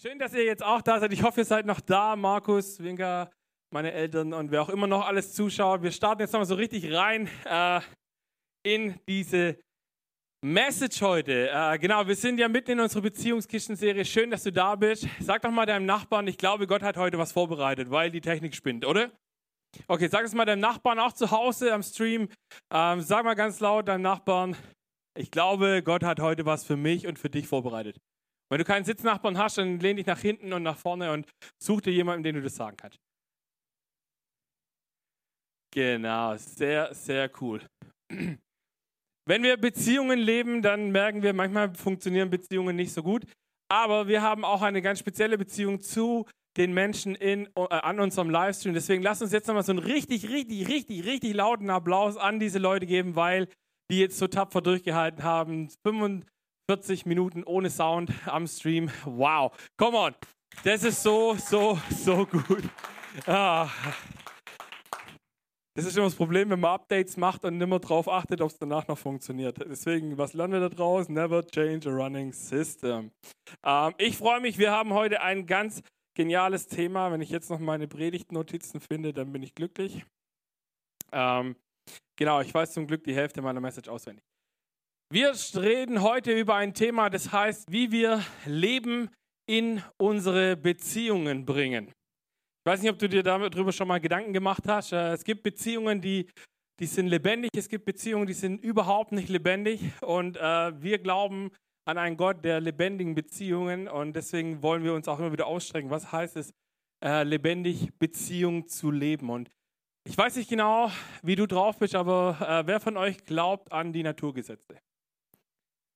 Schön, dass ihr jetzt auch da seid. Ich hoffe, ihr seid noch da. Markus, Winker, meine Eltern und wer auch immer noch alles zuschaut. Wir starten jetzt nochmal so richtig rein äh, in diese Message heute. Äh, genau, wir sind ja mitten in unserer Beziehungskisten-Serie. Schön, dass du da bist. Sag doch mal deinem Nachbarn, ich glaube, Gott hat heute was vorbereitet, weil die Technik spinnt, oder? Okay, sag es mal deinem Nachbarn auch zu Hause am Stream. Ähm, sag mal ganz laut deinem Nachbarn, ich glaube, Gott hat heute was für mich und für dich vorbereitet. Wenn du keinen Sitznachbarn hast, dann lehn dich nach hinten und nach vorne und such dir jemanden, den du das sagen kannst. Genau, sehr, sehr cool. Wenn wir Beziehungen leben, dann merken wir, manchmal funktionieren Beziehungen nicht so gut. Aber wir haben auch eine ganz spezielle Beziehung zu den Menschen in, äh, an unserem Livestream. Deswegen lasst uns jetzt nochmal so einen richtig, richtig, richtig, richtig lauten Applaus an diese Leute geben, weil die jetzt so tapfer durchgehalten haben. 45 Minuten ohne Sound am Stream. Wow. Come on. Das ist so, so, so gut. Ah. Das ist immer das Problem, wenn man Updates macht und nicht mehr darauf achtet, ob es danach noch funktioniert. Deswegen, was lernen wir da draus? Never change a running system. Ähm, ich freue mich, wir haben heute ein ganz geniales Thema. Wenn ich jetzt noch meine Predigtnotizen finde, dann bin ich glücklich. Ähm, genau, ich weiß zum Glück die Hälfte meiner Message auswendig. Wir reden heute über ein Thema, das heißt, wie wir Leben in unsere Beziehungen bringen. Ich weiß nicht, ob du dir darüber schon mal Gedanken gemacht hast. Äh, es gibt Beziehungen, die, die sind lebendig, es gibt Beziehungen, die sind überhaupt nicht lebendig. Und äh, wir glauben an einen Gott der lebendigen Beziehungen. Und deswegen wollen wir uns auch immer wieder ausstrecken. Was heißt es, äh, lebendig Beziehung zu leben? Und ich weiß nicht genau, wie du drauf bist, aber äh, wer von euch glaubt an die Naturgesetze?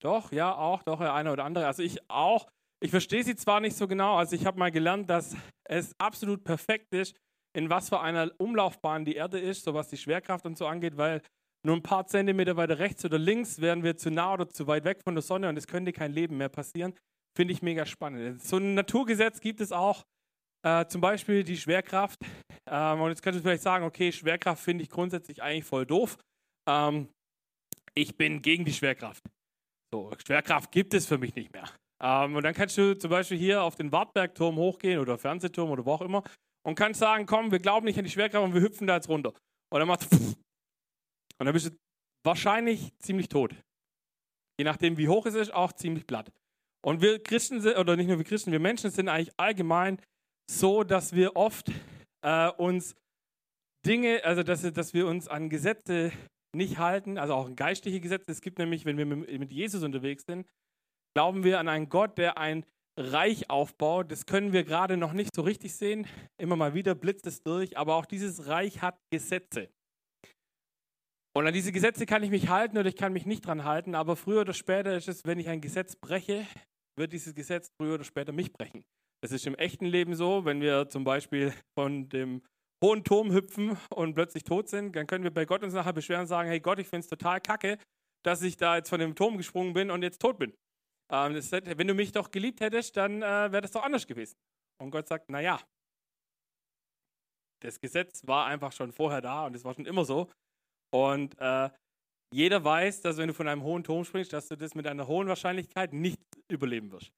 Doch, ja, auch, doch, der eine oder andere. Also ich auch. Ich verstehe sie zwar nicht so genau, also ich habe mal gelernt, dass es absolut perfekt ist, in was für einer Umlaufbahn die Erde ist, so was die Schwerkraft und so angeht, weil nur ein paar Zentimeter weiter rechts oder links wären wir zu nah oder zu weit weg von der Sonne und es könnte kein Leben mehr passieren. Finde ich mega spannend. So ein Naturgesetz gibt es auch, äh, zum Beispiel die Schwerkraft. Ähm, und jetzt könntest du vielleicht sagen, okay, Schwerkraft finde ich grundsätzlich eigentlich voll doof. Ähm, ich bin gegen die Schwerkraft. So, Schwerkraft gibt es für mich nicht mehr. Ähm, und dann kannst du zum Beispiel hier auf den Wartbergturm hochgehen oder Fernsehturm oder wo auch immer und kannst sagen, komm, wir glauben nicht an die Schwerkraft und wir hüpfen da jetzt runter. Und dann macht und dann bist du wahrscheinlich ziemlich tot. Je nachdem, wie hoch es ist, auch ziemlich platt. Und wir Christen sind, oder nicht nur wir Christen, wir Menschen sind eigentlich allgemein so, dass wir oft äh, uns Dinge, also dass, dass wir uns an Gesetze nicht halten, also auch geistliche Gesetze. Es gibt nämlich, wenn wir mit Jesus unterwegs sind, glauben wir an einen Gott, der ein Reich aufbaut. Das können wir gerade noch nicht so richtig sehen. Immer mal wieder blitzt es durch, aber auch dieses Reich hat Gesetze. Und an diese Gesetze kann ich mich halten oder ich kann mich nicht dran halten, aber früher oder später ist es, wenn ich ein Gesetz breche, wird dieses Gesetz früher oder später mich brechen. Das ist im echten Leben so, wenn wir zum Beispiel von dem hohen Turm hüpfen und plötzlich tot sind, dann können wir bei Gott uns nachher beschweren und sagen, hey Gott, ich finde es total kacke, dass ich da jetzt von dem Turm gesprungen bin und jetzt tot bin. Ähm, das, wenn du mich doch geliebt hättest, dann äh, wäre das doch anders gewesen. Und Gott sagt, naja, das Gesetz war einfach schon vorher da und es war schon immer so. Und äh, jeder weiß, dass wenn du von einem hohen Turm springst, dass du das mit einer hohen Wahrscheinlichkeit nicht überleben wirst.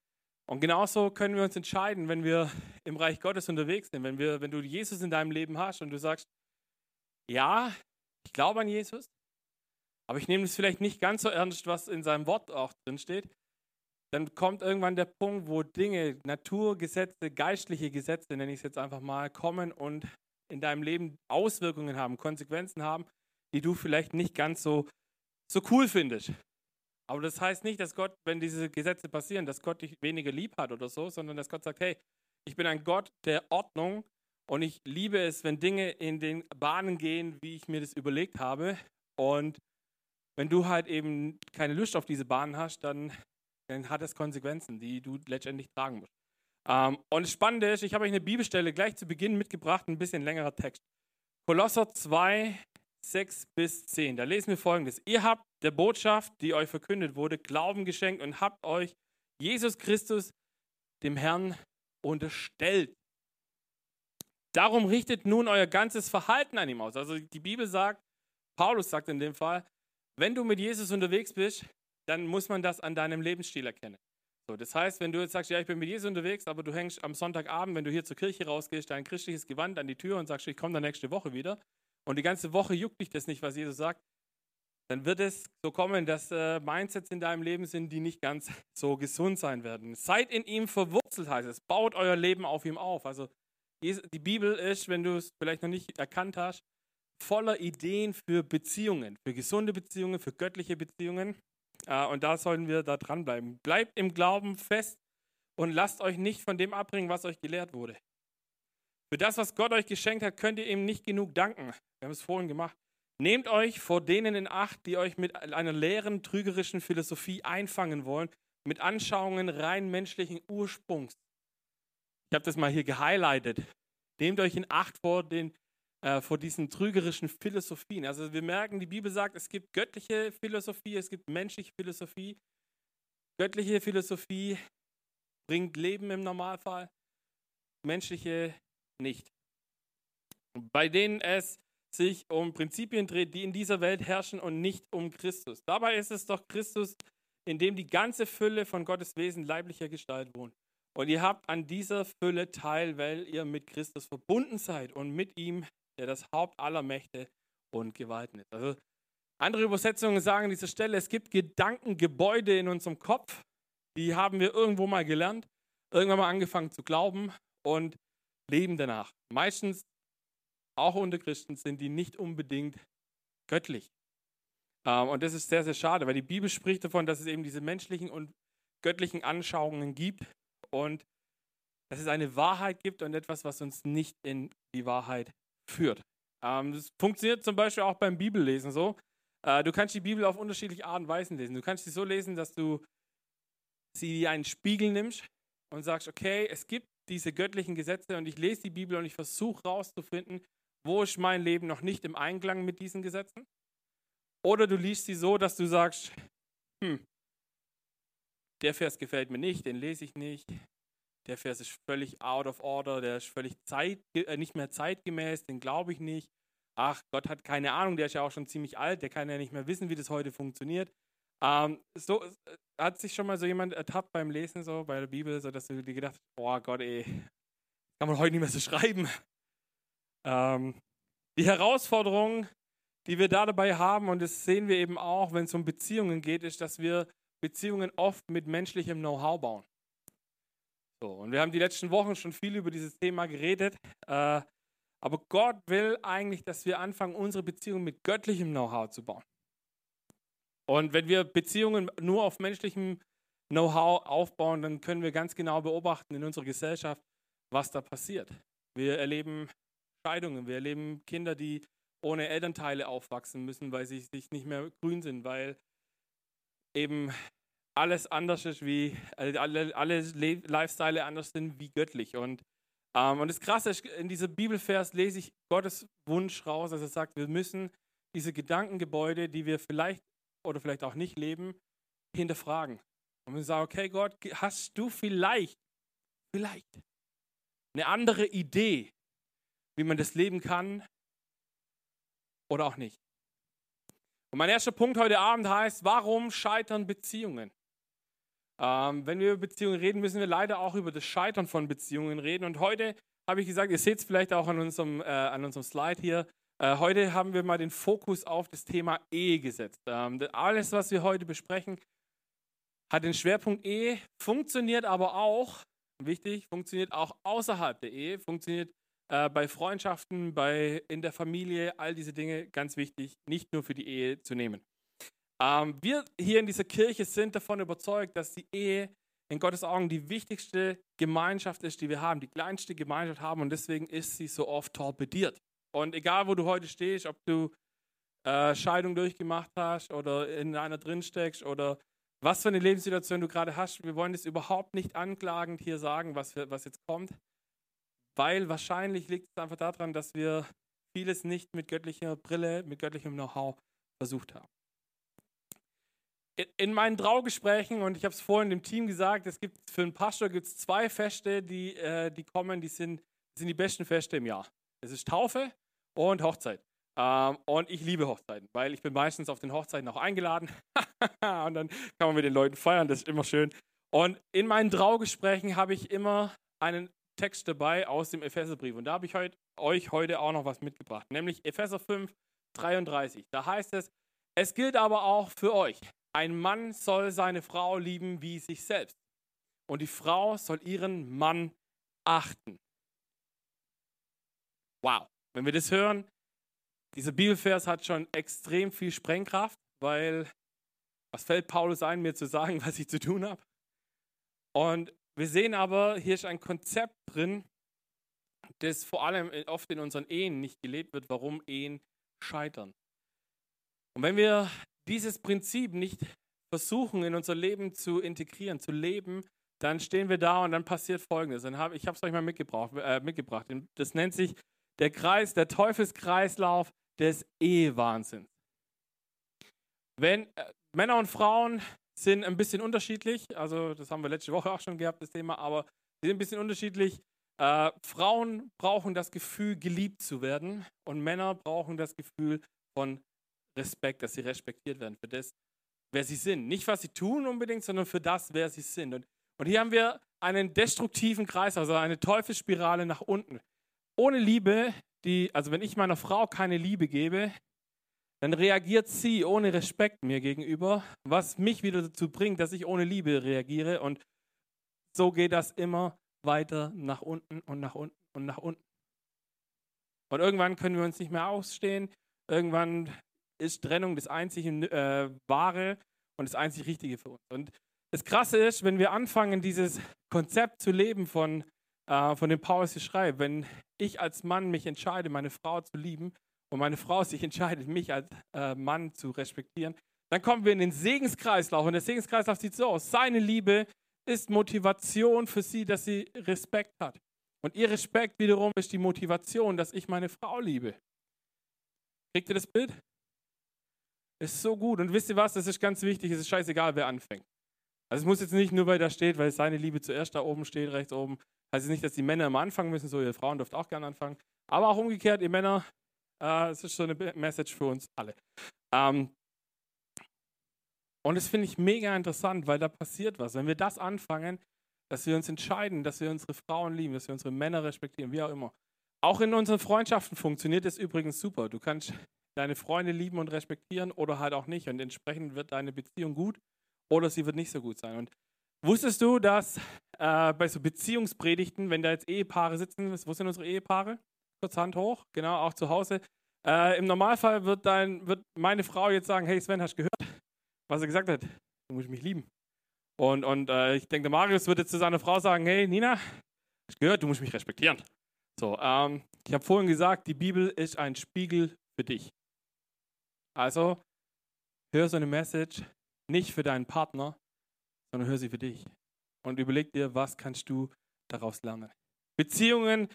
Und genauso können wir uns entscheiden, wenn wir im Reich Gottes unterwegs sind, wenn, wir, wenn du Jesus in deinem Leben hast und du sagst, ja, ich glaube an Jesus, aber ich nehme es vielleicht nicht ganz so ernst, was in seinem Wort auch drin steht, dann kommt irgendwann der Punkt, wo Dinge, Naturgesetze, geistliche Gesetze, nenne ich es jetzt einfach mal, kommen und in deinem Leben Auswirkungen haben, Konsequenzen haben, die du vielleicht nicht ganz so, so cool findest. Aber das heißt nicht, dass Gott, wenn diese Gesetze passieren, dass Gott dich weniger lieb hat oder so, sondern dass Gott sagt, hey, ich bin ein Gott der Ordnung und ich liebe es, wenn Dinge in den Bahnen gehen, wie ich mir das überlegt habe. Und wenn du halt eben keine Lust auf diese Bahnen hast, dann dann hat es Konsequenzen, die du letztendlich tragen musst. Ähm, und das Spannende ist, ich habe euch eine Bibelstelle gleich zu Beginn mitgebracht, ein bisschen längerer Text. Kolosser 2, 6 bis 10. Da lesen wir folgendes. Ihr habt der Botschaft, die euch verkündet wurde, Glauben geschenkt und habt euch Jesus Christus, dem Herrn, unterstellt. Darum richtet nun euer ganzes Verhalten an ihm aus. Also die Bibel sagt, Paulus sagt in dem Fall, wenn du mit Jesus unterwegs bist, dann muss man das an deinem Lebensstil erkennen. So, das heißt, wenn du jetzt sagst, ja, ich bin mit Jesus unterwegs, aber du hängst am Sonntagabend, wenn du hier zur Kirche rausgehst, dein christliches Gewand an die Tür und sagst, ich komme dann nächste Woche wieder und die ganze Woche juckt dich das nicht, was Jesus sagt, dann wird es so kommen, dass äh, Mindsets in deinem Leben sind, die nicht ganz so gesund sein werden. Seid in ihm verwurzelt, heißt es. Baut euer Leben auf ihm auf. Also die Bibel ist, wenn du es vielleicht noch nicht erkannt hast, voller Ideen für Beziehungen, für gesunde Beziehungen, für göttliche Beziehungen. Äh, und da sollten wir da dranbleiben. Bleibt im Glauben fest und lasst euch nicht von dem abbringen, was euch gelehrt wurde. Für das, was Gott euch geschenkt hat, könnt ihr ihm nicht genug danken. Wir haben es vorhin gemacht. Nehmt euch vor denen in Acht, die euch mit einer leeren, trügerischen Philosophie einfangen wollen, mit Anschauungen rein menschlichen Ursprungs. Ich habe das mal hier gehighlightet. Nehmt euch in Acht vor, den, äh, vor diesen trügerischen Philosophien. Also wir merken, die Bibel sagt, es gibt göttliche Philosophie, es gibt menschliche Philosophie. Göttliche Philosophie bringt Leben im Normalfall, menschliche nicht. Bei denen es sich um Prinzipien dreht, die in dieser Welt herrschen und nicht um Christus. Dabei ist es doch Christus, in dem die ganze Fülle von Gottes Wesen leiblicher Gestalt wohnt. Und ihr habt an dieser Fülle teil, weil ihr mit Christus verbunden seid und mit ihm, der das Haupt aller Mächte und Gewalten ist. Also andere Übersetzungen sagen an dieser Stelle, es gibt Gedankengebäude in unserem Kopf, die haben wir irgendwo mal gelernt, irgendwann mal angefangen zu glauben und leben danach. Meistens auch unter Christen sind die nicht unbedingt göttlich. Ähm, und das ist sehr, sehr schade, weil die Bibel spricht davon, dass es eben diese menschlichen und göttlichen Anschauungen gibt und dass es eine Wahrheit gibt und etwas, was uns nicht in die Wahrheit führt. Ähm, das funktioniert zum Beispiel auch beim Bibellesen so. Äh, du kannst die Bibel auf unterschiedliche Arten und Weisen lesen. Du kannst sie so lesen, dass du sie wie einen Spiegel nimmst und sagst, okay, es gibt diese göttlichen Gesetze und ich lese die Bibel und ich versuche herauszufinden, wo ist mein Leben noch nicht im Einklang mit diesen Gesetzen? Oder du liest sie so, dass du sagst, hm, der Vers gefällt mir nicht, den lese ich nicht. Der Vers ist völlig out of order, der ist völlig zeit, äh, nicht mehr zeitgemäß, den glaube ich nicht. Ach, Gott hat keine Ahnung, der ist ja auch schon ziemlich alt, der kann ja nicht mehr wissen, wie das heute funktioniert. Ähm, so äh, hat sich schon mal so jemand ertappt beim Lesen so bei der Bibel, so dass du dir gedacht, oh Gott, ey, kann man heute nicht mehr so schreiben. Ähm, die Herausforderung, die wir da dabei haben, und das sehen wir eben auch, wenn es um Beziehungen geht, ist, dass wir Beziehungen oft mit menschlichem Know-how bauen. So, und wir haben die letzten Wochen schon viel über dieses Thema geredet. Äh, aber Gott will eigentlich, dass wir anfangen, unsere Beziehungen mit göttlichem Know-how zu bauen. Und wenn wir Beziehungen nur auf menschlichem Know-how aufbauen, dann können wir ganz genau beobachten in unserer Gesellschaft, was da passiert. Wir erleben Scheidungen, wir erleben Kinder, die ohne Elternteile aufwachsen müssen, weil sie sich nicht mehr grün sind, weil eben alles anders ist wie, alle, alle Lifestyle anders sind wie göttlich. Und, ähm, und das Krasse ist, in diesem Bibelvers lese ich Gottes Wunsch raus, dass er sagt, wir müssen diese Gedankengebäude, die wir vielleicht oder vielleicht auch nicht leben, hinterfragen. Und wir sagen, okay Gott, hast du vielleicht, vielleicht eine andere Idee, wie man das leben kann oder auch nicht? Und mein erster Punkt heute Abend heißt, warum scheitern Beziehungen? Ähm, wenn wir über Beziehungen reden, müssen wir leider auch über das Scheitern von Beziehungen reden. Und heute habe ich gesagt, ihr seht es vielleicht auch an unserem, äh, an unserem Slide hier, heute haben wir mal den Fokus auf das Thema Ehe gesetzt. Ähm, alles, was wir heute besprechen, hat den Schwerpunkt Ehe, funktioniert aber auch, wichtig, funktioniert auch außerhalb der Ehe, funktioniert äh, bei Freundschaften, bei, in der Familie, all diese Dinge, ganz wichtig, nicht nur für die Ehe zu nehmen. Ähm, wir hier in dieser Kirche sind davon überzeugt, dass die Ehe in Gottes Augen die wichtigste Gemeinschaft ist, die wir haben, die kleinste Gemeinschaft haben und deswegen ist sie so oft torpediert. Und egal, wo du heute stehst, ob du äh, Scheidung durchgemacht hast oder in einer drin steckst oder was für eine Lebenssituation du gerade hast, wir wollen das überhaupt nicht anklagend hier sagen, was, was jetzt kommt weil wahrscheinlich liegt es einfach daran, dass wir vieles nicht mit göttlicher Brille, mit göttlichem Know-how versucht haben. In meinen Traugesprächen, und ich habe es vorhin dem Team gesagt, es gibt für einen Pastor gibt's zwei Feste, die, äh, die kommen, die sind, sind die besten Feste im Jahr. Das ist Taufe und Hochzeit. Ähm, und ich liebe Hochzeiten, weil ich bin meistens auf den Hochzeiten auch eingeladen. und dann kann man mit den Leuten feiern, das ist immer schön. Und in meinen Traugesprächen habe ich immer einen Text dabei aus dem Epheserbrief. Und da habe ich heut, euch heute auch noch was mitgebracht, nämlich Epheser 5, 33. Da heißt es, es gilt aber auch für euch. Ein Mann soll seine Frau lieben wie sich selbst. Und die Frau soll ihren Mann achten. Wow, wenn wir das hören, dieser Bibelvers hat schon extrem viel Sprengkraft, weil was fällt Paulus ein, mir zu sagen, was ich zu tun habe? Und wir sehen aber, hier ist ein Konzept drin, das vor allem oft in unseren Ehen nicht gelebt wird, warum Ehen scheitern. Und wenn wir dieses Prinzip nicht versuchen, in unser Leben zu integrieren, zu leben, dann stehen wir da und dann passiert Folgendes. ich habe es euch mal äh, mitgebracht. Das nennt sich der Kreis, der Teufelskreislauf des Ehewahnsinns. Wenn äh, Männer und Frauen sind ein bisschen unterschiedlich, also das haben wir letzte Woche auch schon gehabt, das Thema, aber sie sind ein bisschen unterschiedlich. Äh, Frauen brauchen das Gefühl, geliebt zu werden und Männer brauchen das Gefühl von Respekt, dass sie respektiert werden für das, wer sie sind. Nicht, was sie tun unbedingt, sondern für das, wer sie sind. Und, und hier haben wir einen destruktiven Kreis, also eine Teufelsspirale nach unten. Ohne Liebe, die, also wenn ich meiner Frau keine Liebe gebe, dann reagiert sie ohne Respekt mir gegenüber, was mich wieder dazu bringt, dass ich ohne Liebe reagiere. Und so geht das immer weiter nach unten und nach unten und nach unten. Und irgendwann können wir uns nicht mehr ausstehen. Irgendwann ist Trennung das einzige äh, Wahre und das einzig Richtige für uns. Und das Krasse ist, wenn wir anfangen, dieses Konzept zu leben von, äh, von dem Paulus hier schreibt, wenn ich als Mann mich entscheide, meine Frau zu lieben und meine Frau sich entscheidet, mich als äh, Mann zu respektieren, dann kommen wir in den Segenskreislauf. Und der Segenskreislauf sieht so aus. Seine Liebe ist Motivation für sie, dass sie Respekt hat. Und ihr Respekt wiederum ist die Motivation, dass ich meine Frau liebe. Kriegt ihr das Bild? Ist so gut. Und wisst ihr was? Das ist ganz wichtig. Es ist scheißegal, wer anfängt. Also es muss jetzt nicht nur, weil da steht, weil seine Liebe zuerst da oben steht, rechts oben. Heißt es nicht, dass die Männer immer anfangen müssen, so ihr Frauen dürft auch gerne anfangen. Aber auch umgekehrt, ihr Männer, äh, es ist so eine Message für uns alle. Ähm, und das finde ich mega interessant, weil da passiert was. Wenn wir das anfangen, dass wir uns entscheiden, dass wir unsere Frauen lieben, dass wir unsere Männer respektieren, wie auch immer. Auch in unseren Freundschaften funktioniert das übrigens super. Du kannst deine Freunde lieben und respektieren oder halt auch nicht. Und entsprechend wird deine Beziehung gut oder sie wird nicht so gut sein. Und wusstest du, dass äh, bei so Beziehungspredigten, wenn da jetzt Ehepaare sitzen, wo sind unsere Ehepaare? Kurz Hand hoch, genau, auch zu Hause. Äh, Im Normalfall wird, dein, wird meine Frau jetzt sagen, hey Sven, hast du gehört, was er gesagt hat? Du musst mich lieben. Und, und äh, ich denke, Marius wird jetzt zu seiner Frau sagen, hey Nina, hast du gehört, du musst mich respektieren. So, ähm, ich habe vorhin gesagt, die Bibel ist ein Spiegel für dich. Also hör so eine Message nicht für deinen Partner, sondern hör sie für dich. Und überleg dir, was kannst du daraus lernen. Beziehungen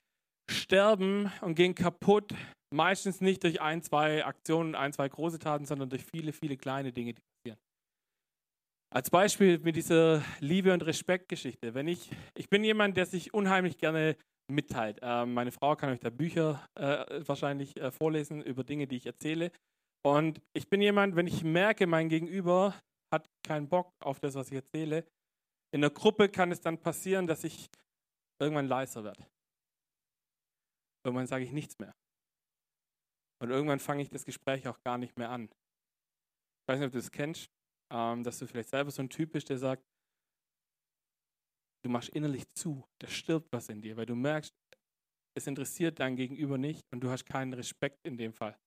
sterben und gehen kaputt, meistens nicht durch ein, zwei Aktionen, ein, zwei große Taten, sondern durch viele, viele kleine Dinge, die passieren. Als Beispiel mit dieser Liebe- und Respektgeschichte. Wenn ich, ich bin jemand, der sich unheimlich gerne mitteilt. Äh, meine Frau kann euch da Bücher äh, wahrscheinlich äh, vorlesen über Dinge, die ich erzähle. Und ich bin jemand, wenn ich merke, mein Gegenüber hat keinen Bock auf das, was ich erzähle, in der Gruppe kann es dann passieren, dass ich irgendwann leiser werde. Irgendwann sage ich nichts mehr. Und irgendwann fange ich das Gespräch auch gar nicht mehr an. Ich weiß nicht, ob du das kennst, ähm, dass du vielleicht selber so ein Typ bist, der sagt, du machst innerlich zu, da stirbt was in dir, weil du merkst, es interessiert dein Gegenüber nicht und du hast keinen Respekt in dem Fall.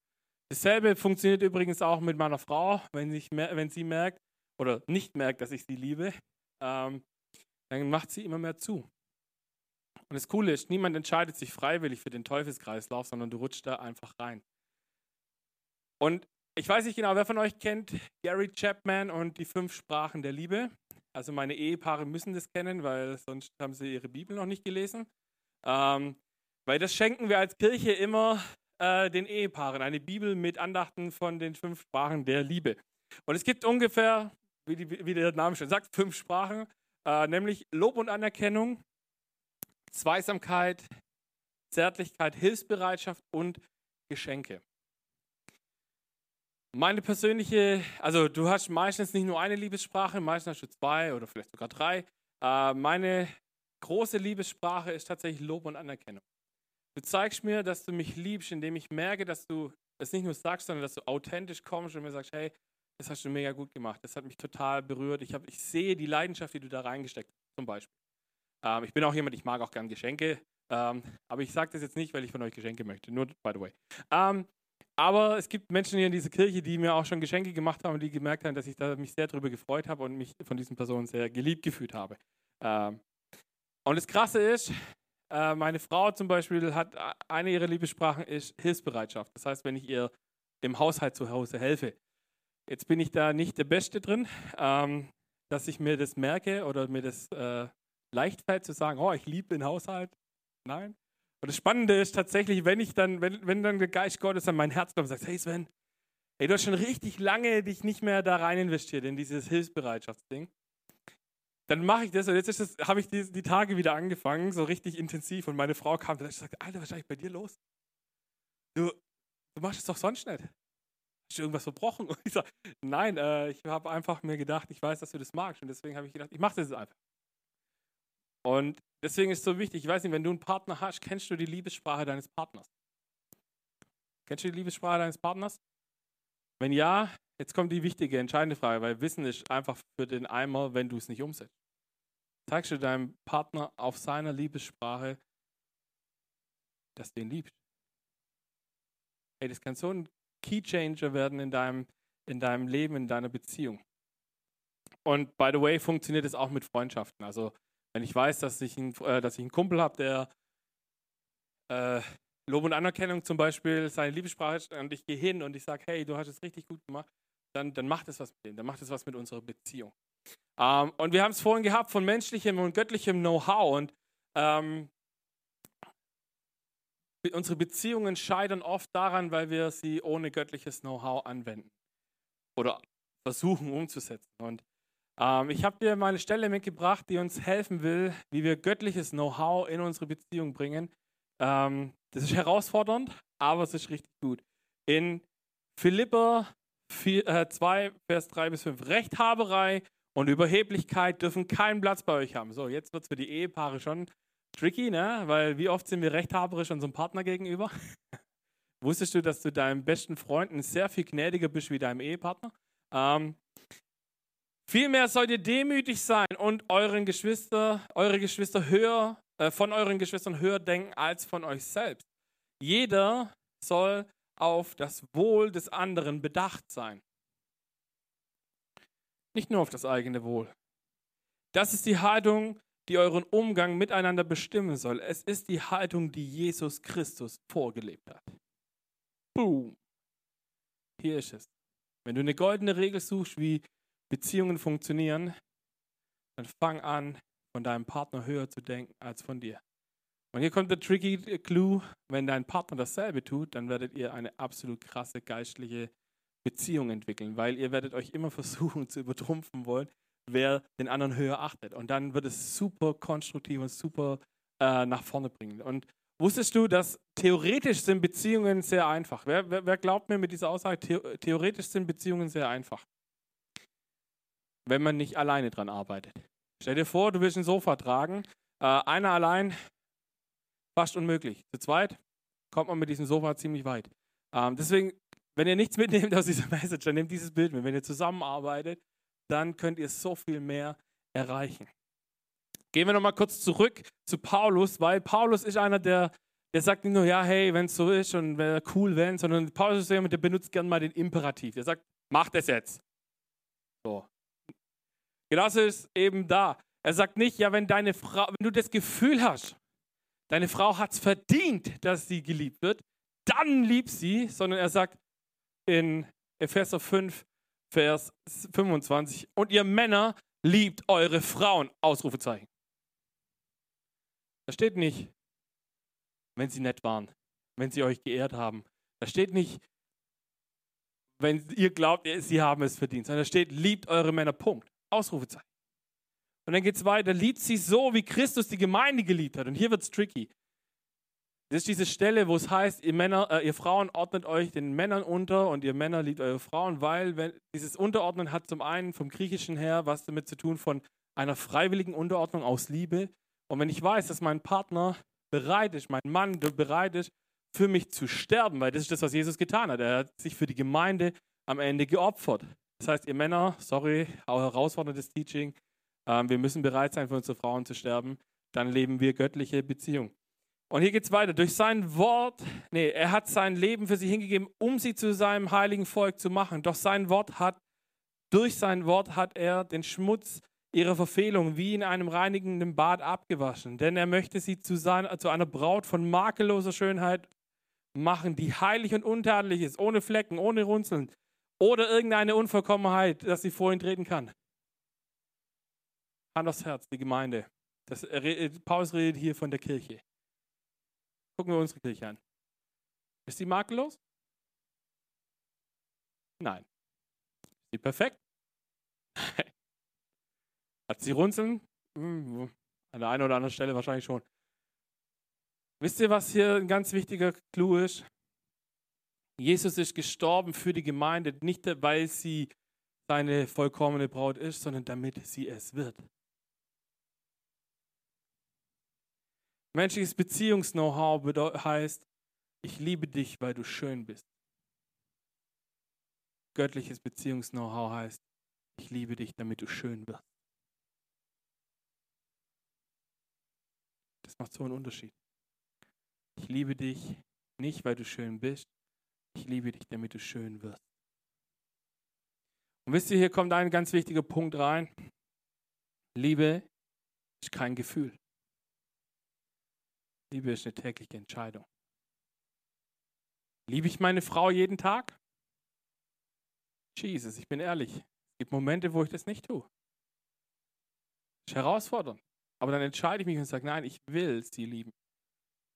Dasselbe funktioniert übrigens auch mit meiner Frau, wenn, ich, wenn sie merkt oder nicht merkt, dass ich sie liebe, ähm, dann macht sie immer mehr zu. Und das Coole ist, niemand entscheidet sich freiwillig für den Teufelskreislauf, sondern du rutschst da einfach rein. Und ich weiß nicht genau, wer von euch kennt Gary Chapman und die fünf Sprachen der Liebe. Also meine Ehepaare müssen das kennen, weil sonst haben sie ihre Bibel noch nicht gelesen. Ähm, weil das schenken wir als Kirche immer äh, den Ehepaaren, eine Bibel mit Andachten von den fünf Sprachen der Liebe. Und es gibt ungefähr, wie, die, wie der Name schon sagt, fünf Sprachen, äh, nämlich Lob und Anerkennung, Zweisamkeit, Zärtlichkeit, Hilfsbereitschaft und Geschenke. Meine persönliche, also du hast meistens nicht nur eine Liebessprache, meistens hast du zwei oder vielleicht sogar drei. Äh, meine große Liebessprache ist tatsächlich Lob und Anerkennung. Du zeigst mir, dass du mich liebst, indem ich merke, dass du es nicht nur sagst, sondern dass du authentisch kommst und mir sagst, hey, das hast du mega gut gemacht. Das hat mich total berührt. Ich, hab, ich sehe die Leidenschaft, die du da reingesteckt hast, zum Beispiel. Ähm, ich bin auch jemand, ich mag auch gern Geschenke. Ähm, aber ich sage das jetzt nicht, weil ich von euch Geschenke möchte. Nur, by the way. Ähm, aber es gibt Menschen hier in dieser Kirche, die mir auch schon Geschenke gemacht haben und die gemerkt haben, dass ich da mich sehr darüber gefreut habe und mich von diesen Personen sehr geliebt gefühlt habe. Ähm, und das Krasse ist, äh, meine Frau zum Beispiel hat eine ihrer Liebessprachen ist Hilfsbereitschaft. Das heißt, wenn ich ihr im Haushalt zu Hause helfe. Jetzt bin ich da nicht der Beste drin, ähm, dass ich mir das merke oder mir das äh, leicht fällt zu sagen, oh, ich liebe den Haushalt. Nein. Und das Spannende ist tatsächlich, wenn ich dann, wenn, wenn dann der Geist Gottes an mein Herz kommt und sagt, hey Sven, hey, du hast schon richtig lange dich nicht mehr da rein investiert in dieses Hilfsbereitschaftsding. Dann mache ich das und jetzt habe ich die, die, Tage wieder angefangen, so richtig intensiv. Und meine Frau kam und sagte, Alter, was ist eigentlich bei dir los? Du, du machst es doch sonst nicht. Hast du irgendwas verbrochen? Und ich sage, nein, äh, ich habe einfach mir gedacht, ich weiß, dass du das magst. Und deswegen habe ich gedacht, ich mache das einfach. Und deswegen ist es so wichtig, ich weiß nicht, wenn du einen Partner hast, kennst du die Liebessprache deines Partners? Kennst du die Liebessprache deines Partners? Wenn ja, jetzt kommt die wichtige, entscheidende Frage, weil Wissen ist einfach für den Eimer, wenn du es nicht umsetzt. Zeigst du deinem Partner auf seiner Liebessprache, dass du ihn liebst? Hey, das kann so ein Keychanger werden in deinem, in deinem Leben, in deiner Beziehung. Und by the way, funktioniert es auch mit Freundschaften. Also wenn ich weiß, dass ich, ein, äh, dass ich einen Kumpel habe, der äh, Lob und Anerkennung zum Beispiel seine Liebessprache ist und ich gehe hin und ich sage, hey, du hast es richtig gut gemacht, dann, dann macht es was mit dem, dann macht es was mit unserer Beziehung. Ähm, und wir haben es vorhin gehabt von menschlichem und göttlichem Know-how und ähm, unsere Beziehungen scheitern oft daran, weil wir sie ohne göttliches Know-how anwenden oder versuchen umzusetzen. Und ähm, ich habe dir meine Stelle mitgebracht, die uns helfen will, wie wir göttliches Know-how in unsere Beziehung bringen. Ähm, das ist herausfordernd, aber es ist richtig gut. In Philippa 4, äh, 2, Vers 3 bis 5. Rechthaberei und Überheblichkeit dürfen keinen Platz bei euch haben. So, jetzt wird es für die Ehepaare schon tricky, ne? Weil wie oft sind wir rechthaberisch unserem Partner gegenüber? Wusstest du, dass du deinem besten Freund sehr viel gnädiger bist wie deinem Ehepartner? Ähm, Vielmehr sollt ihr demütig sein und euren Geschwister, eure Geschwister höher, äh, von euren Geschwistern höher denken als von euch selbst. Jeder soll auf das Wohl des anderen bedacht sein. Nicht nur auf das eigene Wohl. Das ist die Haltung, die euren Umgang miteinander bestimmen soll. Es ist die Haltung, die Jesus Christus vorgelebt hat. Boom. Hier ist es. Wenn du eine goldene Regel suchst, wie Beziehungen funktionieren, dann fang an, von deinem Partner höher zu denken als von dir. Und hier kommt der tricky Clue, wenn dein Partner dasselbe tut, dann werdet ihr eine absolut krasse geistliche Beziehung entwickeln, weil ihr werdet euch immer versuchen zu übertrumpfen wollen, wer den anderen höher achtet. Und dann wird es super konstruktiv und super äh, nach vorne bringen. Und wusstest du, dass theoretisch sind Beziehungen sehr einfach? Wer, wer, wer glaubt mir mit dieser Aussage, theoretisch sind Beziehungen sehr einfach? wenn man nicht alleine dran arbeitet. Stell dir vor, du willst ein Sofa tragen. Äh, einer allein, fast unmöglich. Zu zweit kommt man mit diesem Sofa ziemlich weit. Ähm, deswegen, wenn ihr nichts mitnehmt aus dieser Message, dann nehmt dieses Bild mit. Wenn ihr zusammenarbeitet, dann könnt ihr so viel mehr erreichen. Gehen wir nochmal kurz zurück zu Paulus, weil Paulus ist einer, der, der sagt nicht nur, ja, hey, wenn es so ist und wäre cool, wenn, sondern Paulus ist jemand, der benutzt gerne mal den Imperativ. Der sagt, mach das jetzt. So, Genauso ist eben da. Er sagt nicht, ja, wenn deine Frau, wenn du das Gefühl hast, deine Frau hat es verdient, dass sie geliebt wird, dann lieb sie, sondern er sagt in Epheser 5, Vers 25, und ihr Männer liebt eure Frauen, Ausrufezeichen. Da steht nicht, wenn sie nett waren, wenn sie euch geehrt haben. Da steht nicht, wenn ihr glaubt, sie haben es verdient, sondern da steht, liebt eure Männer, Punkt. Ausrufezeichen. Und dann geht es weiter, liebt sie so, wie Christus die Gemeinde geliebt hat. Und hier wird es tricky. Das ist diese Stelle, wo es heißt, ihr, Männer, äh, ihr Frauen ordnet euch den Männern unter und ihr Männer liebt eure Frauen, weil wenn, dieses Unterordnen hat zum einen vom Griechischen her was damit zu tun von einer freiwilligen Unterordnung aus Liebe. Und wenn ich weiß, dass mein Partner bereit ist, mein Mann bereit ist, für mich zu sterben, weil das ist das, was Jesus getan hat. Er hat sich für die Gemeinde am Ende geopfert. Das heißt, ihr Männer, sorry, auch herausforderndes Teaching, äh, wir müssen bereit sein, für unsere Frauen zu sterben. Dann leben wir göttliche Beziehungen. Und hier geht es weiter. Durch sein Wort, nee, er hat sein Leben für sie hingegeben, um sie zu seinem heiligen Volk zu machen. Doch sein Wort hat, durch sein Wort hat er den Schmutz ihrer Verfehlung wie in einem reinigenden Bad abgewaschen. Denn er möchte sie zu, sein, zu einer Braut von makelloser Schönheit machen, die heilig und untadelig ist, ohne Flecken, ohne Runzeln oder irgendeine Unvollkommenheit, dass sie vor ihn treten kann. Hand aufs Herz, die Gemeinde. Das, Paulus redet hier von der Kirche. Gucken wir unsere Kirche an. Ist sie makellos? Nein. Ist sie perfekt? Hat sie Runzeln? Hm, an der einen oder anderen Stelle wahrscheinlich schon. Wisst ihr, was hier ein ganz wichtiger Clou ist? Jesus ist gestorben für die Gemeinde, nicht weil sie seine vollkommene Braut ist, sondern damit sie es wird. Menschliches Beziehungs-Know-how heißt, ich liebe dich, weil du schön bist. Göttliches Beziehungs-Know-how heißt, ich liebe dich, damit du schön wirst. Das macht so einen Unterschied. Ich liebe dich nicht, weil du schön bist. Ich liebe dich, damit du schön wirst. Und wisst ihr, hier kommt ein ganz wichtiger Punkt rein. Liebe ist kein Gefühl. Liebe ist eine tägliche Entscheidung. Liebe ich meine Frau jeden Tag? Jesus, ich bin ehrlich. Es gibt Momente, wo ich das nicht tue. Das ist herausfordernd. Aber dann entscheide ich mich und sage, nein, ich will sie lieben.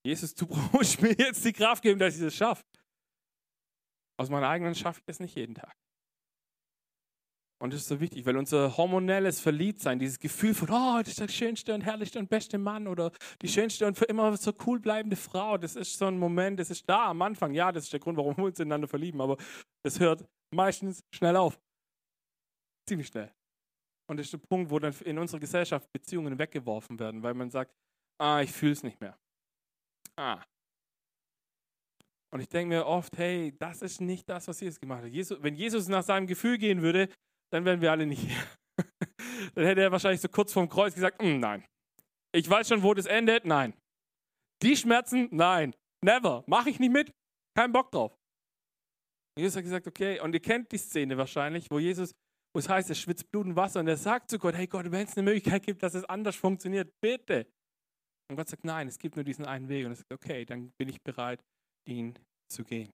Jesus, du brauchst mir jetzt die Kraft geben, dass ich das schaffe. Aus meiner eigenen schaffe ich das nicht jeden Tag. Und das ist so wichtig, weil unser hormonelles Verliebtsein, dieses Gefühl von, oh, das ist der schönste und herrlichste und beste Mann oder die schönste und für immer so cool bleibende Frau, das ist so ein Moment, das ist da am Anfang. Ja, das ist der Grund, warum wir uns ineinander verlieben, aber das hört meistens schnell auf. Ziemlich schnell. Und das ist der Punkt, wo dann in unserer Gesellschaft Beziehungen weggeworfen werden, weil man sagt, ah, ich fühle es nicht mehr. Ah. Und ich denke mir oft, hey, das ist nicht das, was Jesus gemacht hat. Jesus, wenn Jesus nach seinem Gefühl gehen würde, dann wären wir alle nicht hier. dann hätte er wahrscheinlich so kurz vorm Kreuz gesagt, mm, nein. Ich weiß schon, wo das endet, nein. Die Schmerzen, nein. Never. Mache ich nicht mit. Kein Bock drauf. Jesus hat gesagt, okay, und ihr kennt die Szene wahrscheinlich, wo Jesus, wo es heißt, er schwitzt Blut und Wasser und er sagt zu Gott, hey Gott, wenn es eine Möglichkeit gibt, dass es anders funktioniert, bitte. Und Gott sagt, nein, es gibt nur diesen einen Weg. Und er sagt, okay, dann bin ich bereit, ihn zu gehen.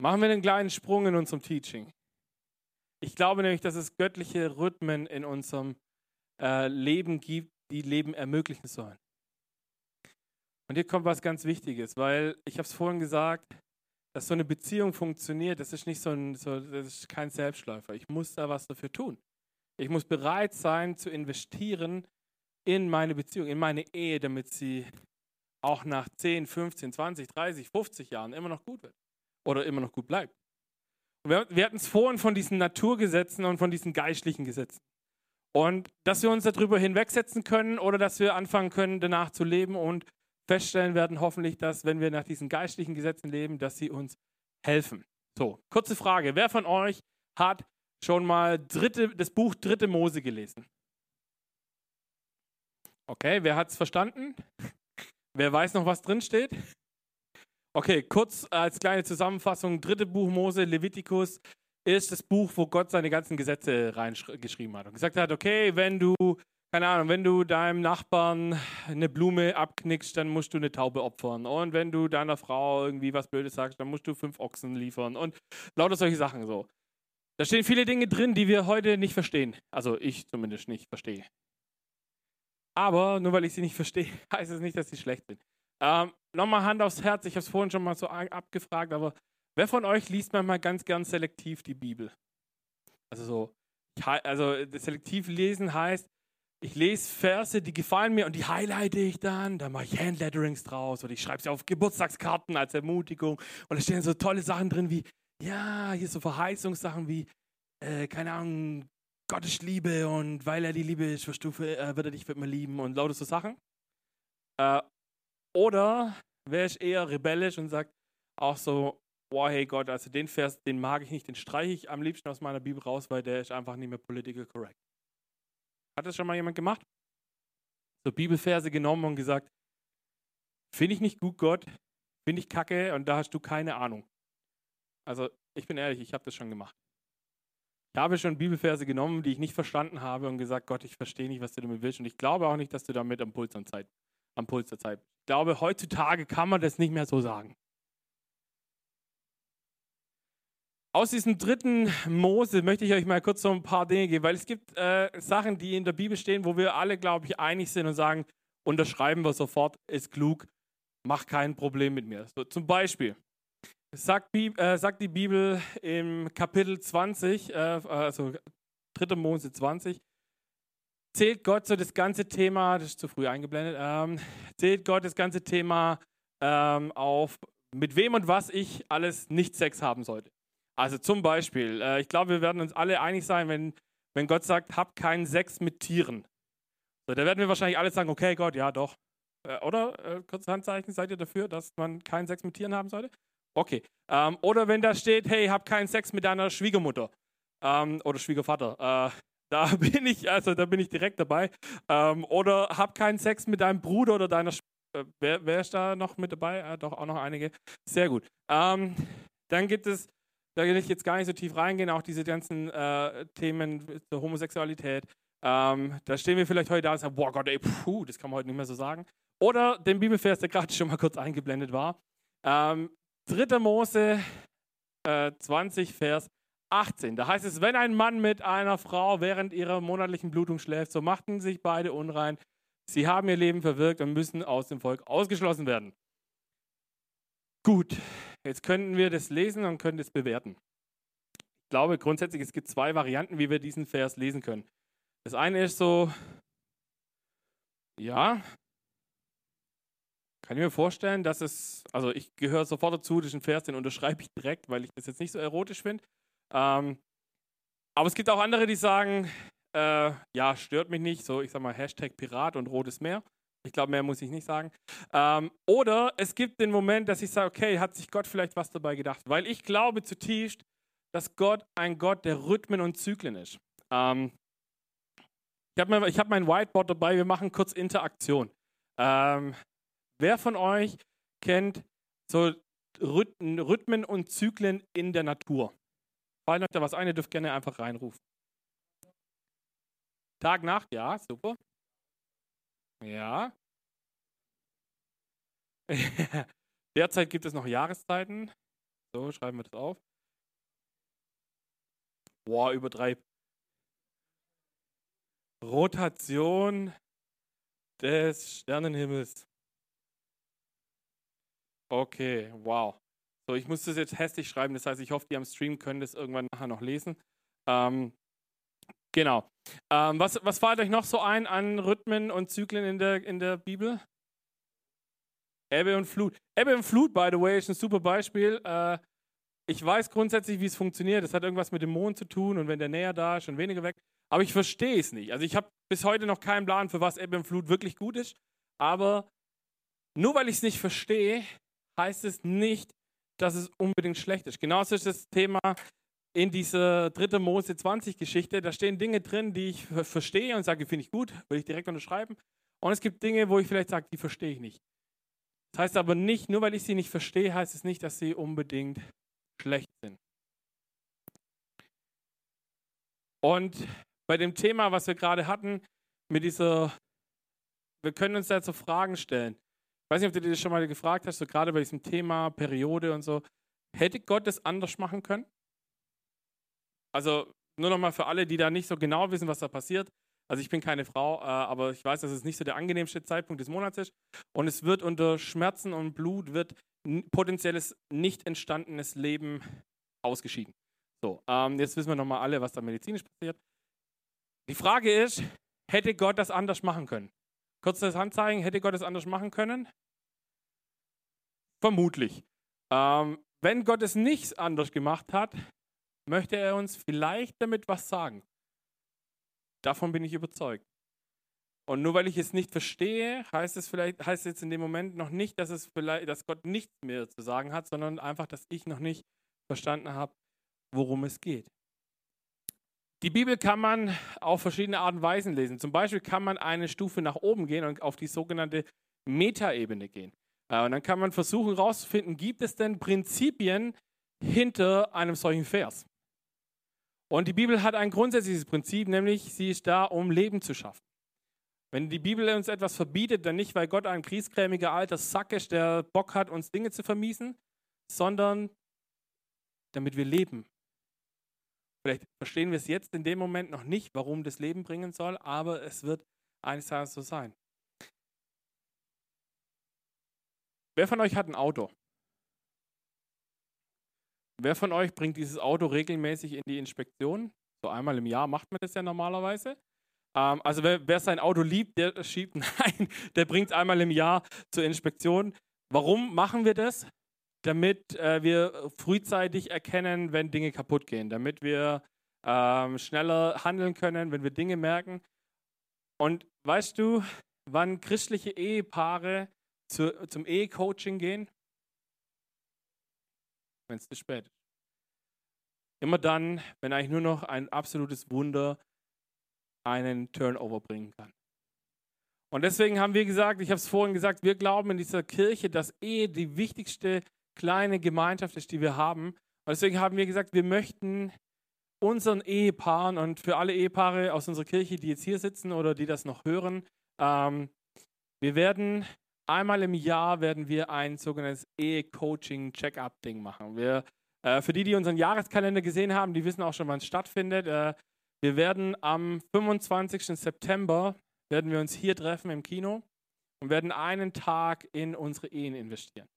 Machen wir einen kleinen Sprung in unserem Teaching. Ich glaube nämlich, dass es göttliche Rhythmen in unserem äh, Leben gibt, die Leben ermöglichen sollen. Und hier kommt was ganz Wichtiges, weil ich habe es vorhin gesagt, dass so eine Beziehung funktioniert, das ist nicht so ein, so, das ist kein Selbstläufer. Ich muss da was dafür tun. Ich muss bereit sein zu investieren in meine Beziehung, in meine Ehe, damit sie auch nach 10, 15, 20, 30, 50 Jahren immer noch gut wird oder immer noch gut bleibt. Wir, wir hatten es vorhin von diesen Naturgesetzen und von diesen geistlichen Gesetzen. Und dass wir uns darüber hinwegsetzen können oder dass wir anfangen können, danach zu leben und feststellen werden, hoffentlich, dass, wenn wir nach diesen geistlichen Gesetzen leben, dass sie uns helfen. So, kurze Frage. Wer von euch hat schon mal dritte, das Buch Dritte Mose gelesen? Okay, wer hat es verstanden? Wer weiß noch, was drin steht? Okay, kurz als kleine Zusammenfassung: Dritte Buch Mose, Levitikus, ist das Buch, wo Gott seine ganzen Gesetze reingeschrieben hat und gesagt hat: Okay, wenn du, keine Ahnung, wenn du deinem Nachbarn eine Blume abknickst, dann musst du eine Taube opfern. Und wenn du deiner Frau irgendwie was Blödes sagst, dann musst du fünf Ochsen liefern. Und lauter solche Sachen so. Da stehen viele Dinge drin, die wir heute nicht verstehen. Also ich zumindest nicht verstehe. Aber nur weil ich sie nicht verstehe, heißt es nicht, dass sie schlecht sind. Ähm, Nochmal Hand aufs Herz, ich habe es vorhin schon mal so abgefragt, aber wer von euch liest manchmal ganz gern selektiv die Bibel? Also so, also selektiv lesen heißt, ich lese Verse, die gefallen mir und die highlighte ich dann, da mache ich Handletterings draus oder ich schreibe sie auf Geburtstagskarten als Ermutigung und da stehen so tolle Sachen drin wie, ja, hier so Verheißungssachen wie, äh, keine Ahnung, Gott ist Liebe und weil er die Liebe ist, du, äh, wird er dich für immer lieben und lauter so Sachen. Äh, oder wäre ich eher rebellisch und sagt auch so, boah, hey Gott, also den Vers, den mag ich nicht, den streiche ich am liebsten aus meiner Bibel raus, weil der ist einfach nicht mehr political correct. Hat das schon mal jemand gemacht? So Bibelverse genommen und gesagt, finde ich nicht gut, Gott, finde ich kacke und da hast du keine Ahnung. Also ich bin ehrlich, ich habe das schon gemacht. Ich habe schon Bibelverse genommen, die ich nicht verstanden habe und gesagt, Gott, ich verstehe nicht, was du damit willst. Und ich glaube auch nicht, dass du damit am Puls, Zeit, am Puls der Zeit. Ich glaube, heutzutage kann man das nicht mehr so sagen. Aus diesem dritten Mose möchte ich euch mal kurz so ein paar Dinge geben, weil es gibt äh, Sachen, die in der Bibel stehen, wo wir alle, glaube ich, einig sind und sagen, unterschreiben wir sofort, ist klug, macht kein Problem mit mir. So, zum Beispiel sagt, äh, sagt, die Bibel im Kapitel 20, äh, also 3. Mose 20, zählt Gott so das ganze Thema, das ist zu früh eingeblendet, ähm, zählt Gott das ganze Thema ähm, auf, mit wem und was ich alles nicht Sex haben sollte. Also zum Beispiel, äh, ich glaube, wir werden uns alle einig sein, wenn, wenn Gott sagt, hab keinen Sex mit Tieren. So, da werden wir wahrscheinlich alle sagen, okay, Gott, ja, doch. Äh, oder? Äh, kurzes Handzeichen, seid ihr dafür, dass man keinen Sex mit Tieren haben sollte? Okay. Ähm, oder wenn da steht, hey, hab keinen Sex mit deiner Schwiegermutter ähm, oder Schwiegervater. Äh, da bin ich, also da bin ich direkt dabei. Ähm, oder hab keinen Sex mit deinem Bruder oder deiner Sch äh, wer, wer, ist da noch mit dabei? Äh, doch, auch noch einige. Sehr gut. Ähm, dann gibt es da will ich jetzt gar nicht so tief reingehen, auch diese ganzen äh, Themen zur Homosexualität. Ähm, da stehen wir vielleicht heute da und sagen, boah Gott, ey, puh, das kann man heute nicht mehr so sagen. Oder den Bibelvers, der gerade schon mal kurz eingeblendet war. Ähm, 3. Mose äh, 20, Vers 18. Da heißt es, wenn ein Mann mit einer Frau während ihrer monatlichen Blutung schläft, so machten sich beide unrein. Sie haben ihr Leben verwirkt und müssen aus dem Volk ausgeschlossen werden. Gut, Jetzt könnten wir das lesen und können das bewerten. Ich glaube grundsätzlich, es gibt zwei Varianten, wie wir diesen Vers lesen können. Das eine ist so, ja, kann ich mir vorstellen, dass es, also ich gehöre sofort dazu, diesen Vers, den unterschreibe ich direkt, weil ich das jetzt nicht so erotisch finde. Ähm, aber es gibt auch andere, die sagen, äh, ja, stört mich nicht, so ich sag mal Hashtag Pirat und Rotes Meer. Ich glaube, mehr muss ich nicht sagen. Ähm, oder es gibt den Moment, dass ich sage, okay, hat sich Gott vielleicht was dabei gedacht? Weil ich glaube zutiefst, dass Gott ein Gott der Rhythmen und Zyklen ist. Ähm, ich habe hab mein Whiteboard dabei, wir machen kurz Interaktion. Ähm, wer von euch kennt so Rhythmen und Zyklen in der Natur? Fallen euch da was ein, ihr dürft gerne einfach reinrufen. Tag, Nacht, ja, super. Ja. Derzeit gibt es noch Jahreszeiten. So, schreiben wir das auf. Boah, übertreib. Rotation des Sternenhimmels. Okay, wow. So, ich muss das jetzt hässlich schreiben, das heißt, ich hoffe, die am Stream können das irgendwann nachher noch lesen. Ähm, Genau. Ähm, was, was fällt euch noch so ein an Rhythmen und Zyklen in der, in der Bibel? Ebbe und Flut. Ebbe und Flut, by the way, ist ein super Beispiel. Äh, ich weiß grundsätzlich, wie es funktioniert. Das hat irgendwas mit dem Mond zu tun und wenn der näher da ist und weniger weg. Aber ich verstehe es nicht. Also ich habe bis heute noch keinen Plan, für was Ebbe und Flut wirklich gut ist. Aber nur weil ich es nicht verstehe, heißt es nicht, dass es unbedingt schlecht ist. Genauso ist das Thema in dieser 3. Mose 20 Geschichte, da stehen Dinge drin, die ich verstehe und sage, finde ich gut, will ich direkt unterschreiben. Und es gibt Dinge, wo ich vielleicht sage, die verstehe ich nicht. Das heißt aber nicht, nur weil ich sie nicht verstehe, heißt es nicht, dass sie unbedingt schlecht sind. Und bei dem Thema, was wir gerade hatten, mit dieser, wir können uns dazu Fragen stellen. Ich weiß nicht, ob du dir das schon mal gefragt hast, so gerade bei diesem Thema Periode und so. Hätte Gott es anders machen können? Also nur nochmal für alle, die da nicht so genau wissen, was da passiert. Also ich bin keine Frau, äh, aber ich weiß, dass es nicht so der angenehmste Zeitpunkt des Monats ist. Und es wird unter Schmerzen und Blut wird potenzielles nicht entstandenes Leben ausgeschieden. So, ähm, jetzt wissen wir nochmal alle, was da medizinisch passiert. Die Frage ist, hätte Gott das anders machen können? Kurzes Handzeichen, hätte Gott das anders machen können? Vermutlich. Ähm, wenn Gott es nicht anders gemacht hat, möchte er uns vielleicht damit was sagen. Davon bin ich überzeugt. Und nur weil ich es nicht verstehe, heißt es vielleicht, heißt es jetzt in dem Moment noch nicht, dass es vielleicht, dass Gott nichts mehr zu sagen hat, sondern einfach, dass ich noch nicht verstanden habe, worum es geht. Die Bibel kann man auf verschiedene Arten und Weisen lesen. Zum Beispiel kann man eine Stufe nach oben gehen und auf die sogenannte Metaebene gehen. Äh, und dann kann man versuchen herauszufinden, gibt es denn Prinzipien hinter einem solchen Vers? Und die Bibel hat ein grundsätzliches Prinzip, nämlich sie ist da, um Leben zu schaffen. Wenn die Bibel uns etwas verbietet, dann nicht, weil Gott ein kriesgrämiger alter Sack ist, der Bock hat, uns Dinge zu vermiesen, sondern damit wir leben. Vielleicht verstehen wir es jetzt in dem Moment noch nicht, warum das Leben bringen soll, aber es wird eines Tages so sein. Wer von euch hat ein Auto? Wer von euch bringt dieses Auto regelmäßig in die Inspektion? So einmal im Jahr macht man das ja normalerweise. Ähm, also wer, wer, sein Auto liebt, der schiebt nein, der bringt es einmal im Jahr zur Inspektion. Warum machen wir das? Damit äh, wir frühzeitig erkennen, wenn Dinge kaputt gehen, damit wir ähm, schneller handeln können, wenn wir Dinge merken. Und weißt du, wann christliche Ehepaare zu, zum Ehecoaching gehen? Wenn es zu spät ist. Immer dann, wenn eigentlich nur noch ein absolutes Wunder einen Turnover bringen kann. Und deswegen haben wir gesagt, ich habe es vorhin gesagt, wir glauben in dieser Kirche, dass Ehe die wichtigste kleine Gemeinschaft ist, die wir haben. Und deswegen haben wir gesagt, wir möchten unseren Ehepaaren und für alle Ehepaare aus unserer Kirche, die jetzt hier sitzen oder die das noch hören, ähm, wir werden einmal im Jahr werden wir ein sogenanntes Ehe-Coaching-Check-up-Ding machen. Wir, äh, für die, die unseren Jahreskalender gesehen haben, die wissen auch schon, wann es stattfindet. Äh, wir werden am 25. September werden wir uns hier treffen im Kino und werden einen Tag in unsere Ehen investieren.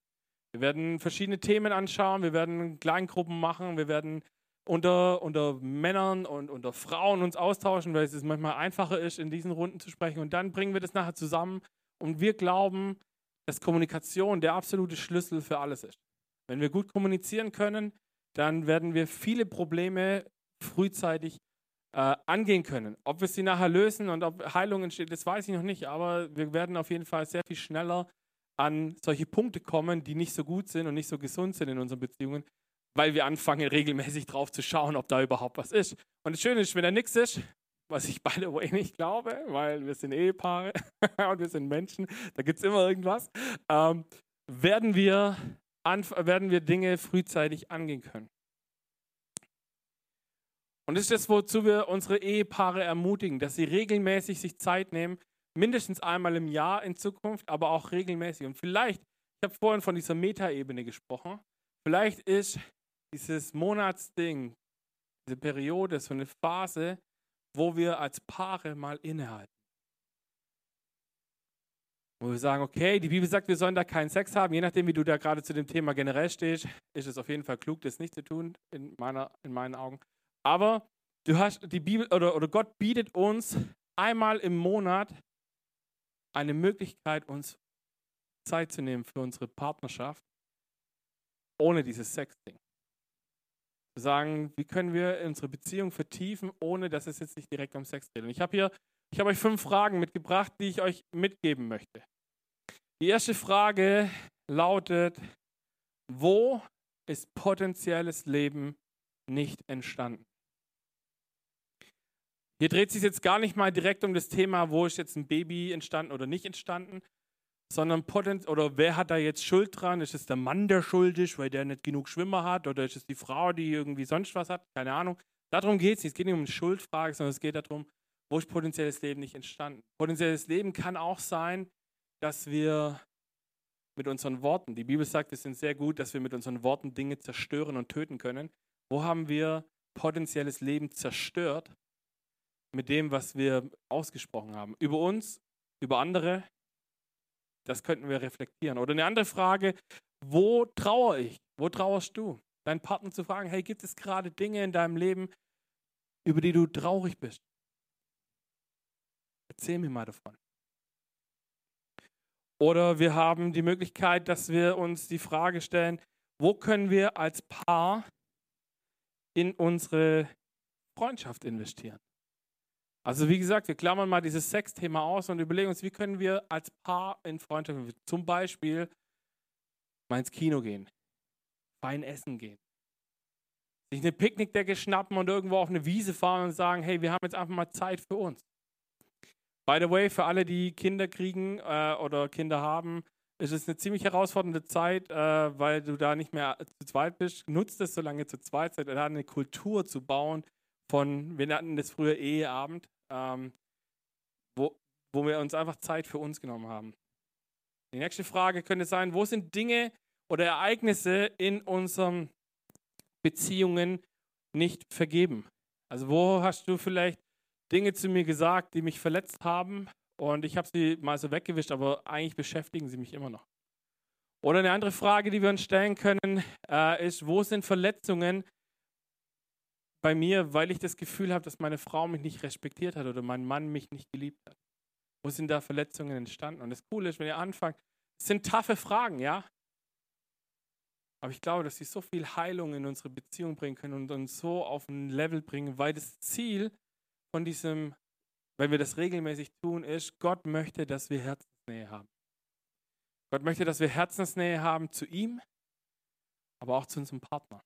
Wir werden verschiedene Themen anschauen, wir werden Kleingruppen machen, wir werden unter, unter Männern und unter Frauen uns austauschen, weil es manchmal einfacher ist, in diesen Runden zu sprechen. Und dann bringen wir das nachher zusammen und wir glauben, dass Kommunikation der absolute Schlüssel für alles ist. Wenn wir gut kommunizieren können, dann werden wir viele Probleme frühzeitig äh, angehen können. Ob wir sie nachher lösen und ob Heilung entsteht, das weiß ich noch nicht, aber wir werden auf jeden Fall sehr viel schneller an solche Punkte kommen, die nicht so gut sind und nicht so gesund sind in unseren Beziehungen, weil wir anfangen, regelmäßig drauf zu schauen, ob da überhaupt was ist. Und das Schöne ist, wenn da nichts ist, was ich by the way nicht glaube, weil wir sind Ehepaare und wir sind Menschen, da gibt es immer irgendwas, ähm, werden, wir werden wir Dinge frühzeitig angehen können. Und das ist das, wozu wir unsere Ehepaare ermutigen, dass sie regelmäßig sich Zeit nehmen, mindestens einmal im Jahr in Zukunft, aber auch regelmäßig. Und vielleicht, ich habe vorhin von dieser Metaebene gesprochen, vielleicht ist dieses Monatsding, diese Periode, so eine Phase, wo wir als Paare mal innehalten. Wo wir sagen, okay, die Bibel sagt, wir sollen da keinen Sex haben. Je nachdem, wie du da gerade zu dem Thema generell stehst, ist es auf jeden Fall klug, das nicht zu tun, in, meiner, in meinen Augen. Aber du hast die Bibel oder, oder Gott bietet uns einmal im Monat eine Möglichkeit, uns Zeit zu nehmen für unsere Partnerschaft, ohne dieses Sexding. Zu sagen, wie können wir unsere Beziehung vertiefen, ohne dass es jetzt nicht direkt um Sex geht. Und ich habe hier, ich habe euch fünf Fragen mitgebracht, die ich euch mitgeben möchte. Die erste Frage lautet, wo ist potenzielles Leben nicht entstanden? Hier dreht sich jetzt gar nicht mal direkt um das Thema, wo ist jetzt ein Baby entstanden oder nicht entstanden, sondern Potenz oder wer hat da jetzt Schuld dran? Ist es der Mann, der schuld ist, weil der nicht genug Schwimmer hat oder ist es die Frau, die irgendwie sonst was hat? Keine Ahnung. Darum geht es nicht. Es geht nicht um eine Schuldfrage, sondern es geht darum, wo ist potenzielles Leben nicht entstanden? Potenzielles Leben kann auch sein, dass wir mit unseren Worten, die Bibel sagt, wir sind sehr gut, dass wir mit unseren Worten Dinge zerstören und töten können. Wo haben wir potenzielles Leben zerstört, mit dem, was wir ausgesprochen haben. Über uns, über andere, das könnten wir reflektieren. Oder eine andere Frage, wo trauere ich? Wo trauerst du? Deinen Partner zu fragen, hey, gibt es gerade Dinge in deinem Leben, über die du traurig bist? Erzähl mir mal davon. Oder wir haben die Möglichkeit, dass wir uns die Frage stellen, wo können wir als Paar in unsere Freundschaft investieren? Also wie gesagt, wir klammern mal dieses Sexthema aus und überlegen uns, wie können wir als Paar in Freundschaft zum Beispiel mal ins Kino gehen, fein essen gehen, sich eine Picknickdecke schnappen und irgendwo auf eine Wiese fahren und sagen, hey, wir haben jetzt einfach mal Zeit für uns. By the way, für alle, die Kinder kriegen äh, oder Kinder haben, ist es eine ziemlich herausfordernde Zeit, äh, weil du da nicht mehr zu zweit bist. Nutzt es, solange zu zweit seid, da eine Kultur zu bauen von, wir nannten das früher Eheabend, ähm, wo, wo wir uns einfach Zeit für uns genommen haben. Die nächste Frage könnte sein, wo sind Dinge oder Ereignisse in unseren Beziehungen nicht vergeben? Also wo hast du vielleicht Dinge zu mir gesagt, die mich verletzt haben und ich habe sie mal so weggewischt, aber eigentlich beschäftigen sie mich immer noch. Oder eine andere Frage, die wir uns stellen können, äh, ist, wo sind Verletzungen bei mir, weil ich das Gefühl habe, dass meine Frau mich nicht respektiert hat oder mein Mann mich nicht geliebt hat? Wo sind da Verletzungen entstanden? Und das Coole ist, wenn ihr anfangt, es sind taffe Fragen, ja? Aber ich glaube, dass sie so viel Heilung in unsere Beziehung bringen können und uns so auf ein Level bringen, weil das Ziel von diesem, wenn wir das regelmäßig tun, ist, Gott möchte, dass wir Herzensnähe haben. Gott möchte, dass wir Herzensnähe haben zu ihm, aber auch zu unserem Partner.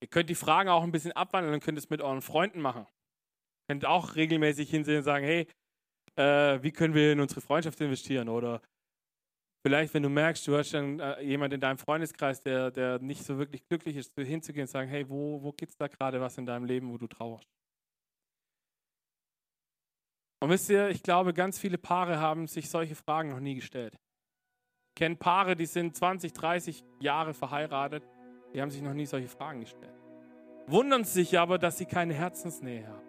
Ihr könnt die Fragen auch ein bisschen abwandeln und könnt es mit euren Freunden machen. Ihr könnt auch regelmäßig hinsehen und sagen, hey, äh, wie können wir in unsere Freundschaft investieren? Oder vielleicht, wenn du merkst, du hast dann äh, jemand in deinem Freundeskreis, der, der nicht so wirklich glücklich ist, hinzugehen und sagen, hey, wo, wo gibt es da gerade was in deinem Leben, wo du trauerst? Und wisst ihr, ich glaube, ganz viele Paare haben sich solche Fragen noch nie gestellt. Ich kenne Paare, die sind 20, 30 Jahre verheiratet, die haben sich noch nie solche Fragen gestellt. Wundern sich aber, dass sie keine Herzensnähe haben.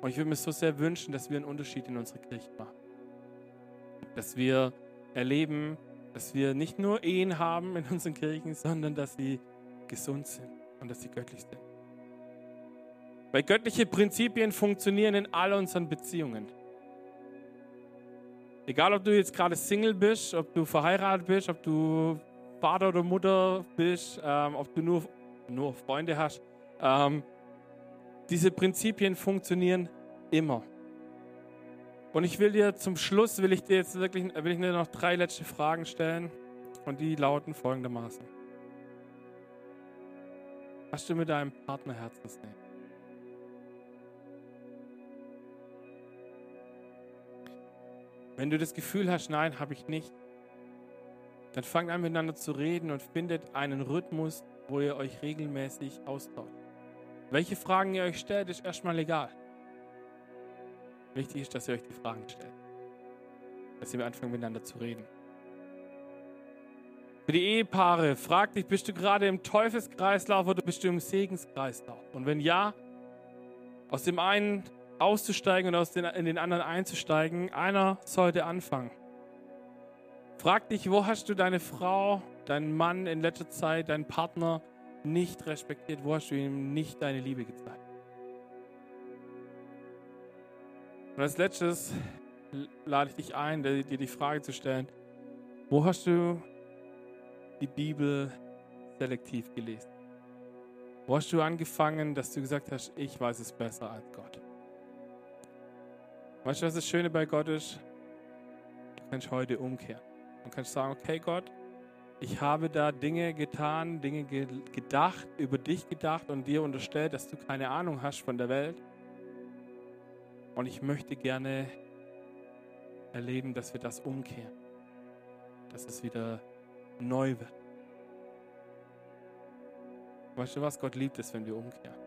Und ich würde mir so sehr wünschen, dass wir einen Unterschied in unserer Kirche machen. Dass wir erleben, dass wir nicht nur Ehen haben in unseren Kirchen, sondern dass sie gesund sind und dass sie göttlich sind. Weil göttliche Prinzipien funktionieren in all unseren Beziehungen. Egal, ob du jetzt gerade Single bist, ob du verheiratet bist, ob du Vater oder Mutter bist, ähm, ob du nur, nur Freunde hast. Ähm, diese Prinzipien funktionieren immer. Und ich will dir zum Schluss, will ich dir jetzt wirklich, will ich dir noch drei letzte Fragen stellen. Und die lauten folgendermaßen. Hast du mit deinem Partner Herzensnähe? Wenn du das Gefühl hast, nein, habe ich nicht, dann fangt an miteinander zu reden und findet einen Rhythmus, wo ihr euch regelmäßig austauscht. Welche Fragen ihr euch stellt, ist erstmal egal. Wichtig ist, dass ihr euch die Fragen stellt. Dass ihr anfangen miteinander zu reden. Für die Ehepaare, frag dich, bist du gerade im Teufelskreislauf oder bist du im Segenskreislauf? Und wenn ja, aus dem einen auszusteigen und aus den, in den anderen einzusteigen, einer sollte anfangen. Frag dich, wo hast du deine Frau, deinen Mann in letzter Zeit, deinen Partner nicht respektiert? Wo hast du ihm nicht deine Liebe gezeigt? Und als letztes lade ich dich ein, dir die Frage zu stellen, wo hast du die Bibel selektiv gelesen? Wo hast du angefangen, dass du gesagt hast, ich weiß es besser als Gott? Weißt du, was das Schöne bei Gott ist? Du kannst heute umkehren. Du kannst sagen, okay Gott, ich habe da Dinge getan, Dinge gedacht, über dich gedacht und dir unterstellt, dass du keine Ahnung hast von der Welt. Und ich möchte gerne erleben, dass wir das umkehren, dass es wieder neu wird. Weißt du was? Gott liebt es, wenn wir umkehren.